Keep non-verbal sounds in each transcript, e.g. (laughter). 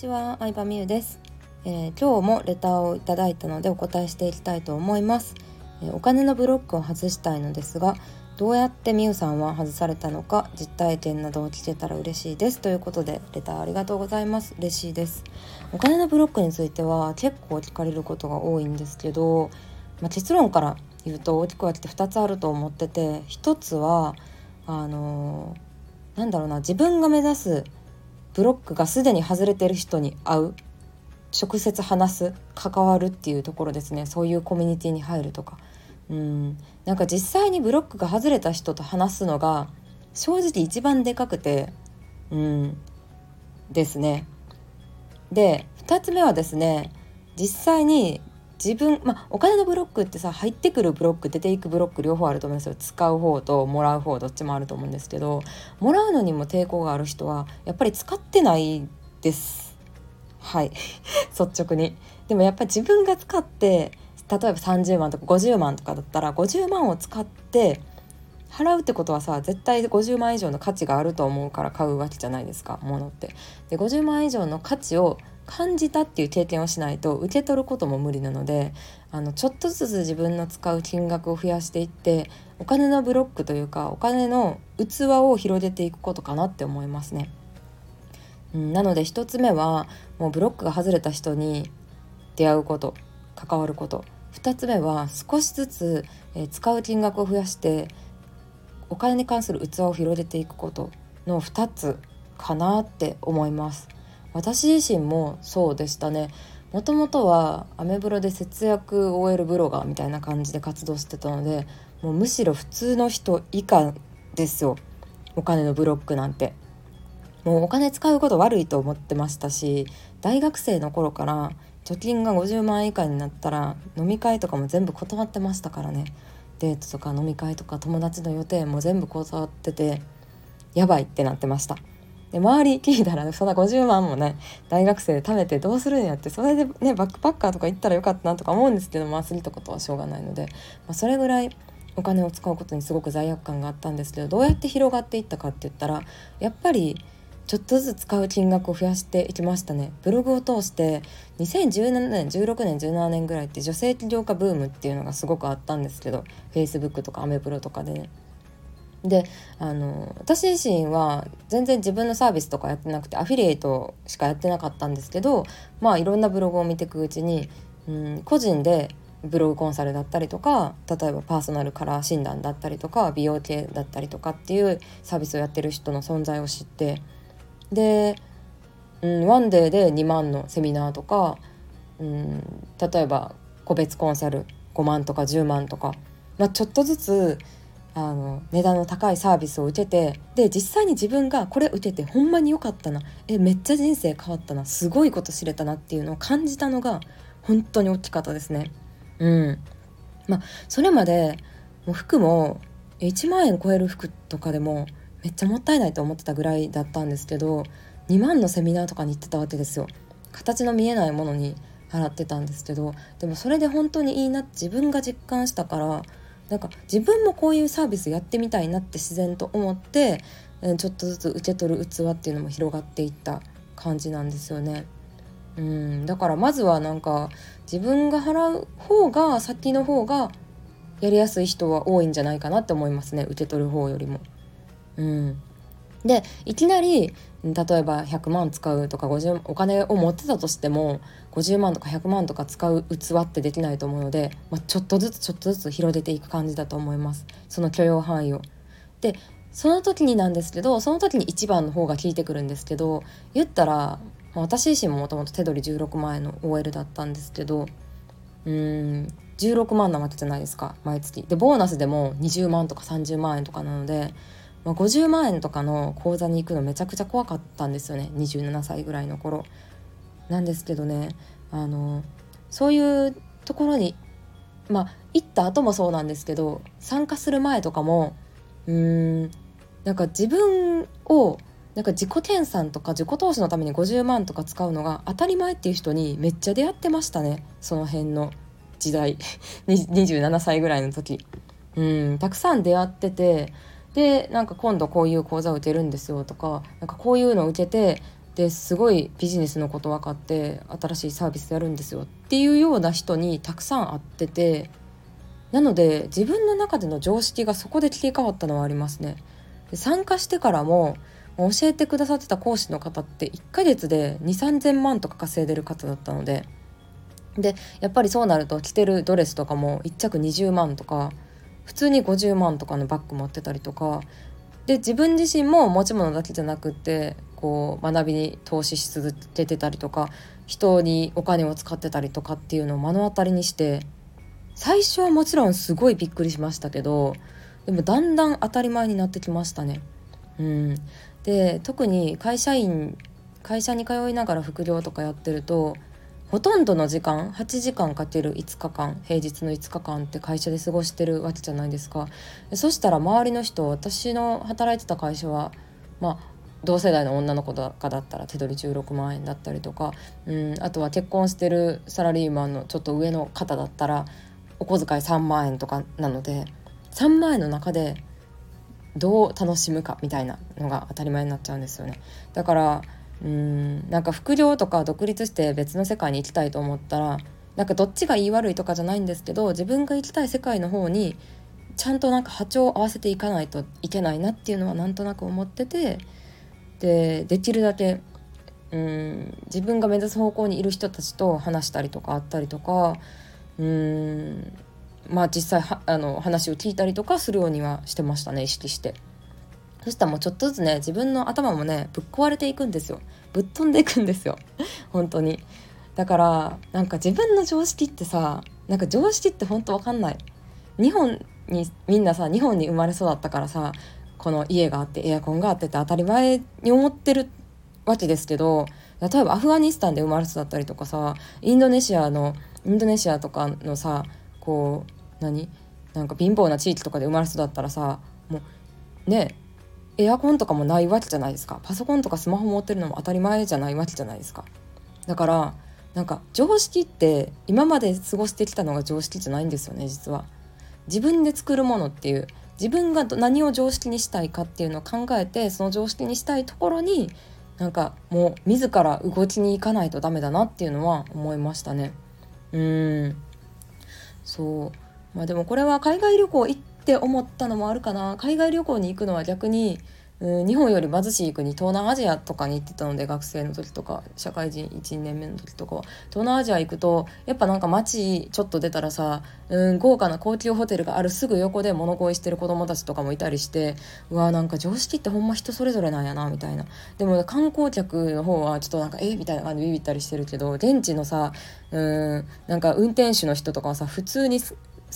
ちは、相葉美優です、えー、今日もレターをいただいたのでお答えしていきたいと思います、えー、お金のブロックを外したいのですがどうやって美優さんは外されたのか実体験などを聞けたら嬉しいです。ということでレターありがとうございます。嬉しいです。お金のブロックについては結構聞かれることが多いんですけど、まあ、結論から言うと大きく分けて2つあると思ってて1つはあのー、なんだろうな自分が目指すブロックがすでに外れてる人に会う直接話す関わるっていうところですね。そういうコミュニティに入るとか。うん。なんか実際にブロックが外れた人と話すのが正直一番でかくてうん。ですね。で2つ目はですね実際に自分、まあ、お金のブロックってさ入ってくるブロック出ていくブロック両方あると思うんですよ。使う方ともらう方どっちもあると思うんですけどもらうのにも抵抗がある人はやっぱり使ってないです。はい。(laughs) 率直に。でもやっぱり自分が使って例えば30万とか50万とかだったら50万を使って払うってことはさ絶対50万以上の価値があると思うから買うわけじゃないですか物って。で50万以上の価値を感じたっていう経験をしないと受け取ることも無理なのであのちょっとずつ自分の使う金額を増やしていってお金のブロックというかお金の器を広げていくことかなって思いますね。なので1つ目はもうブロックが外れた人に出会うこと関わること2つ目は少しずつ、え、使う金額を増やしてお金に関する器を広げていくことの2つかなって思います。私自身もそうでしたね。もともとはアメブロで節約 OL ブロガーみたいな感じで活動してたのでもうむしろ普通の人以下ですよ。お金のブロックなんて。もうお金使うこと悪いと思ってましたし大学生の頃から貯金が50万円以下になったら飲み会とかも全部断ってましたからね。デートとか飲み会とか友達の予定も全部断っててやばいってなってました。で周り聞いたらそんな50万もね大学生で貯めてどうするんやってそれでねバックパッカーとか行ったらよかったなとか思うんですけどまあ過ぎたことはしょうがないので、まあ、それぐらいお金を使うことにすごく罪悪感があったんですけどどうやって広がっていったかって言ったらやっぱりちょっとずつ使う金額を増やしていきましたね。ブログを通して2017年16年17年ぐらいって女性起業家ブームっていうのがすごくあったんですけど Facebook とかアメブロとかでね。であの私自身は全然自分のサービスとかやってなくてアフィリエイトしかやってなかったんですけどまあいろんなブログを見ていくうちに、うん、個人でブログコンサルだったりとか例えばパーソナルカラー診断だったりとか美容系だったりとかっていうサービスをやってる人の存在を知ってで、うん、ワンデーで2万のセミナーとか、うん、例えば個別コンサル5万とか10万とか、まあ、ちょっとずつあの値段の高いサービスを受けてで実際に自分がこれ受けてほんまに良かったなえめっちゃ人生変わったなすごいこと知れたなっていうのを感じたのが本当に大きかったですね。うんまあ、それまでもう服も1万円超える服とかでもめっちゃもったいないと思ってたぐらいだったんですけど2万のセミナーとかに行ってたわけですよ。形の見えないものに払ってたんですけどでもそれで本当にいいな自分が実感したからなんか自分もこういうサービスやってみたいなって自然と思ってちょっとずつ受け取る器っていうのも広がっていった感じなんですよね。うんだからまずはなんか自分が払う方が先の方がやりやすい人は多いんじゃないかなって思いますね受け取る方よりも。うん、でいきなり例えば100万使うとか50お金を持ってたとしても50万とか100万とか使う器ってできないと思うので、まあ、ちょっとずつちょっとずつ広げていく感じだと思いますその許容範囲を。でその時になんですけどその時に1番の方が効いてくるんですけど言ったら、私自身ももともと手取り16万円の OL だったんですけどうん16万なわけじゃないですか毎月。でボーナスでも20万とか30万円とかなのでまあ、50万円とかの口座に行くのめちゃくちゃ怖かったんですよね。27歳ぐらいの頃。なんですけどねあのそういうところにまあ行った後もそうなんですけど参加する前とかもうーんなんか自分をなんか自己研鑽とか自己投資のために50万とか使うのが当たり前っていう人にめっちゃ出会ってましたね。その辺の時代。(laughs) 27歳ぐらいの時。うんたくさん出会っててでなんか今度こういう講座を受けるんですよとかなんかこういうのを受けてですごいビジネスのこと分かって新しいサービスやるんですよっていうような人にたくさん会っててなので自分の中での常識がそこで切り替わったのはありますね。参加してからも教えてくださってた講師の方って1ヶ月で2 3 0 0 0万とか稼いでる方だったのででやっぱりそうなると着てるドレスとかも1着20万とか普通に50万とかのバッグ持ってたりとかで自分自身も持ち物だけじゃなくってこう学びに投資し続けてたりとか人にお金を使ってたりとかっていうのを目の当たりにして最初はもちろんすごいびっくりしましたけどでもだんだん当たり前になってきましたね。うん、で特に会社員会社に通いながら副業とかやってるとほとんどの時間8時間かける5日間平日の5日間って会社で過ごしてるわけじゃないですかそしたら周りの人私の働いてた会社はまあ同世代の女の子とかだったら手取り16万円だったりとか、うん、あとは結婚してるサラリーマンのちょっと上の方だったらお小遣い3万円とかなので3万円の中でどう楽しむかみたいなのが当たり前になっちゃうんですよね。だからうんなんか副業とか独立して別の世界に行きたいと思ったらなんかどっちが言い悪いとかじゃないんですけど自分が行きたい世界の方にちゃんとなんか波長を合わせていかないといけないなっていうのはなんとなく思っててでできるだけうん自分が目指す方向にいる人たちと話したりとかあったりとかうんまあ実際あの話を聞いたりとかするようにはしてましたね意識して。そしたらもうちょっとずつね自分の頭もねぶっ壊れていくんですよ。ぶっ飛んでいくんですよ。(laughs) 本当に。だからなんか自分の常識ってさなんか常識って本当わかんない。日本にみんなさ日本に生まれ育ったからさこの家があってエアコンがあってって当たり前に思ってるわけですけど例えばアフガニスタンで生まれ育ったりとかさインドネシアのインドネシアとかのさこう何？なんか貧乏な地域とかで生まれ育ったらさもうねエアコンとかもないわけじゃないですか。パソコンとかスマホ持ってるのも当たり前じゃないわけじゃないですか。だからなんか常識って今まで過ごしてきたのが常識じゃないんですよね実は。自分で作るものっていう自分が何を常識にしたいかっていうのを考えてその常識にしたいところになんかもう自ら動きに行かないとダメだなっていうのは思いましたね。うん。そう。まあでもこれは海外旅行行っって思ったのもあるかな。海外旅行に行くのは逆にうん、日本より貧しい国東南アジアとかに行ってたので学生の時とか社会人1年目の時とかは。東南アジア行くとやっぱなんか街ちょっと出たらさ、うん、豪華な高級ホテルがあるすぐ横で物乞いしてる子供たちとかもいたりしてうわなんか常識ってほんま人それぞれなんやなみたいな。でも観光客の方はちょっとなんかえみたいな感じでビビったりしてるけど現地のさうんなんか運転手の人とかはさ普通に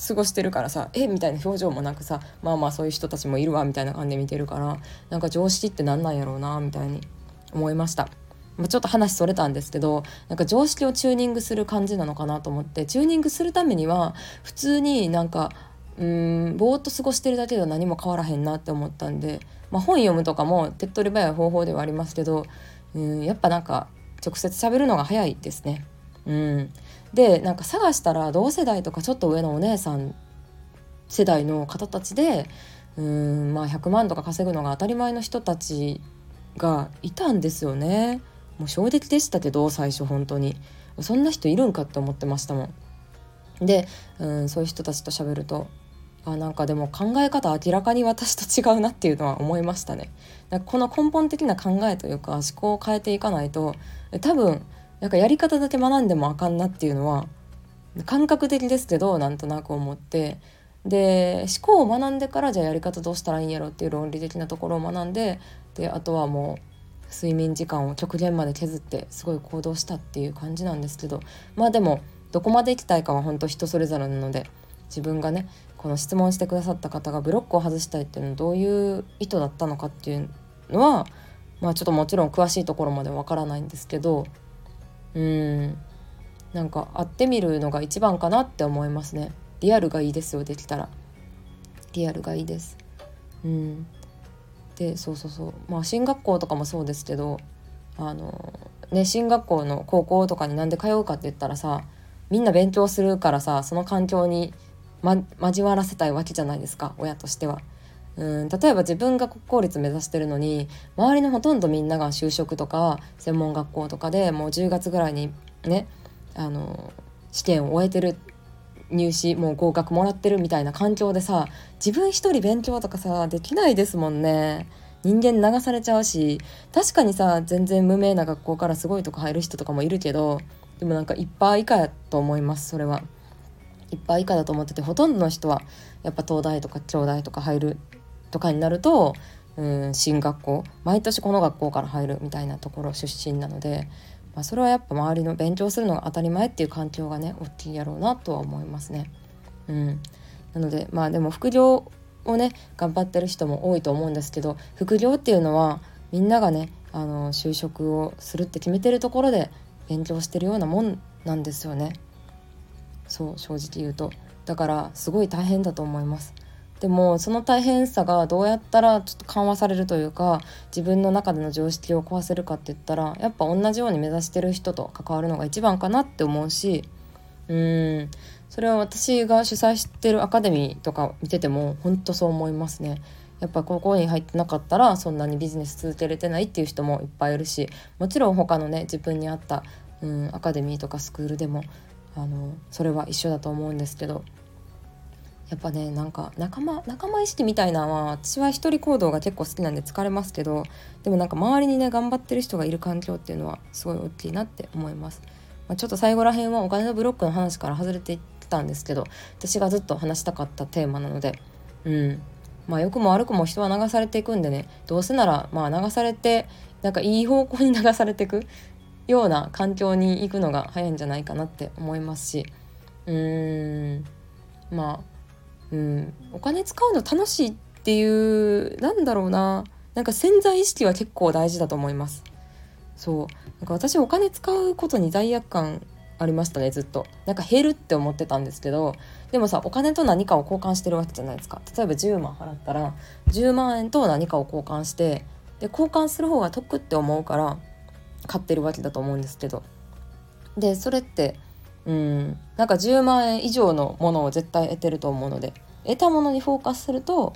過ごしてるからさえみたいな表情もなくさまあまあそういう人たちもいるわみたいな感じで見てるからなんか常識って何なんやろうなみたいに思いました。まあ、ちょっと話それたんですけどなんか常識をチューニングする感じなのかなと思ってチューニングするためには普通になんかうんぼーっと過ごしてるだけでは何も変わらへんなって思ったんで、まあ、本読むとかも手っ取り早い方法ではありますけどうんやっぱなんか直接喋るのが早いですね。うんでなんか探したら同世代とかちょっと上のお姉さん世代の方たちでうんまあ100万とか稼ぐのが当たり前の人たちがいたんですよね。もう衝撃でしたけど最初本当にそんな人いるんかって思ってましたもん。でうんそういう人たちと喋るとあなんかでも考え方明らかに私と違うなっていうのは思いましたね。この根本的な考えというか思考を変えていかないと多分なんかやり方だけ学んでもあかんなっていうのは感覚的ですけどなんとなく思って。で思考を学んでからじゃあやり方どうしたらいいんやろっていう論理的なところを学んでであとはもう睡眠時間を極限まで削ってすごい行動したっていう感じなんですけど。まあでもどこまで行きたいかは本当人それぞれなので自分がねこの質問してくださった方がブロックを外したいっていうのはどういう意図だったのかっていうのはまあちょっともちろん詳しいところまでわからないんですけどうん。なんか会ってみるのが一番かなって思いますね。リアルがいいですよできたら。リアルがいいです。うん。でそうそうそう。まあ進学校とかもそうですけどあのね進学校の高校とかになんで通うかって言ったらさみんな勉強するからさその環境に、ま、交わらせたいわけじゃないですか親としては。例えば自分が国公立目指してるのに周りのほとんどみんなが就職とか専門学校とかでもう10月ぐらいにねあの試験を終えてる入試もう合格もらってるみたいな環境でさ自分一人勉強とかさできないですもんね。人間流されちゃうし確かにさ全然無名な学校からすごいとこ入る人とかもいるけどでもなんかいっぱい以下やと思いますそれは。いっぱい以下だと思っててほとんどの人はやっぱ東大とか京大とか入るとかになるとうん進学校毎年この学校から入るみたいなところ出身なので、まあ、それはやっぱ周りの勉強するのが当たり前っていう環境がね大きいやろうなとは思いますね。うん、なのでまあでも副業をね頑張ってる人も多いと思うんですけど副業っていうのはみんながねあの就職をするって決めてるところで勉強してるようなもんなんですよね。そう正直言うと。だからすごい大変だと思います。でもその大変さがどうやったらちょっと緩和されるというか自分の中での常識を壊せるかって言ったらやっぱ同じように目指してる人と関わるのが一番かなって思うしうんそれは私が主催してるアカデミーとか見てても本当そう思いますね。やっぱここに入ってなかったらそんなにビジネス続けれてないっていう人もいっぱいいるしもちろん他のね自分に合った、うん、アカデミーとかスクールでもあのそれは一緒だと思うんですけどやっぱねなんか仲間仲間意識みたいなのは私は一人行動が結構好きなんで疲れますけどでもなんか周りにね頑張ってる人がいる環境っていうのはすごい大きいなって思います。まあ、ちょっと最後ら辺はお金のブロックの話から外れていったんですけど私がずっと話したかったテーマなのでうん。まあ良くも悪くも人は流されていくんでねどうせならまあ流されてなんかいい方向に流されていく (laughs) ような環境に行くのが早いんじゃないかなって思いますし。うーん。まあうん。お金使うの楽しいっていうなんだろうな。なんか潜在意識は結構大事だと思います。そう。なんか私お金使うことに罪悪感ありましたねずっと。なんか減るって思ってたんですけどでもさお金と何かを交換してるわけじゃないですか。例えば10万払ったら10万円と何かを交換してで交換する方が得って思うから買ってるわけだと思うんですけど。でそれってうん。なんか10万円以上のものを絶対得てると思うので。得たものにフォーカスすると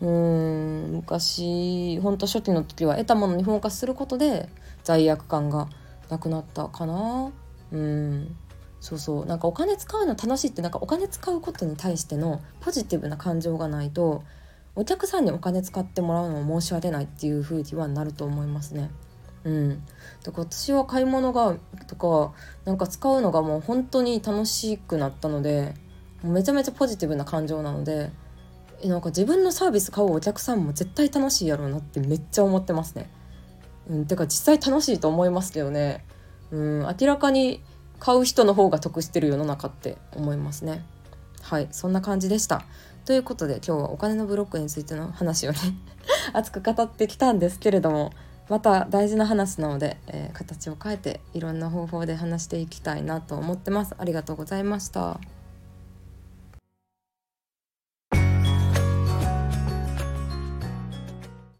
うーん昔ほんと初期の時は得たものにフォーカスすることで罪悪感がなくなったかな。うん。そうそう。なんかお金使うの楽しいってなんかお金使うことに対してのポジティブな感情がないとお客さんにお金使ってもらうのも申し訳ないっていう風にはなると思いますね。うん、だから私は買い物がとかなんか使うのがもう本当に楽しくなったのでめちゃめちゃポジティブな感情なのでなんか自分のサービス買うお客さんも絶対楽しいやろうなってめっちゃ思ってますね。うん、てか実際楽しいと思いますけどね。うん、明らかに買う人の方が得してる世の中って思いますね。はいそんな感じでした。ということで今日はお金のブロックについての話をね (laughs) 熱く語ってきたんですけれどもまた大事な話なので、えー、形を変えていろんな方法で話していきたいなと思ってます。ありがとうございました。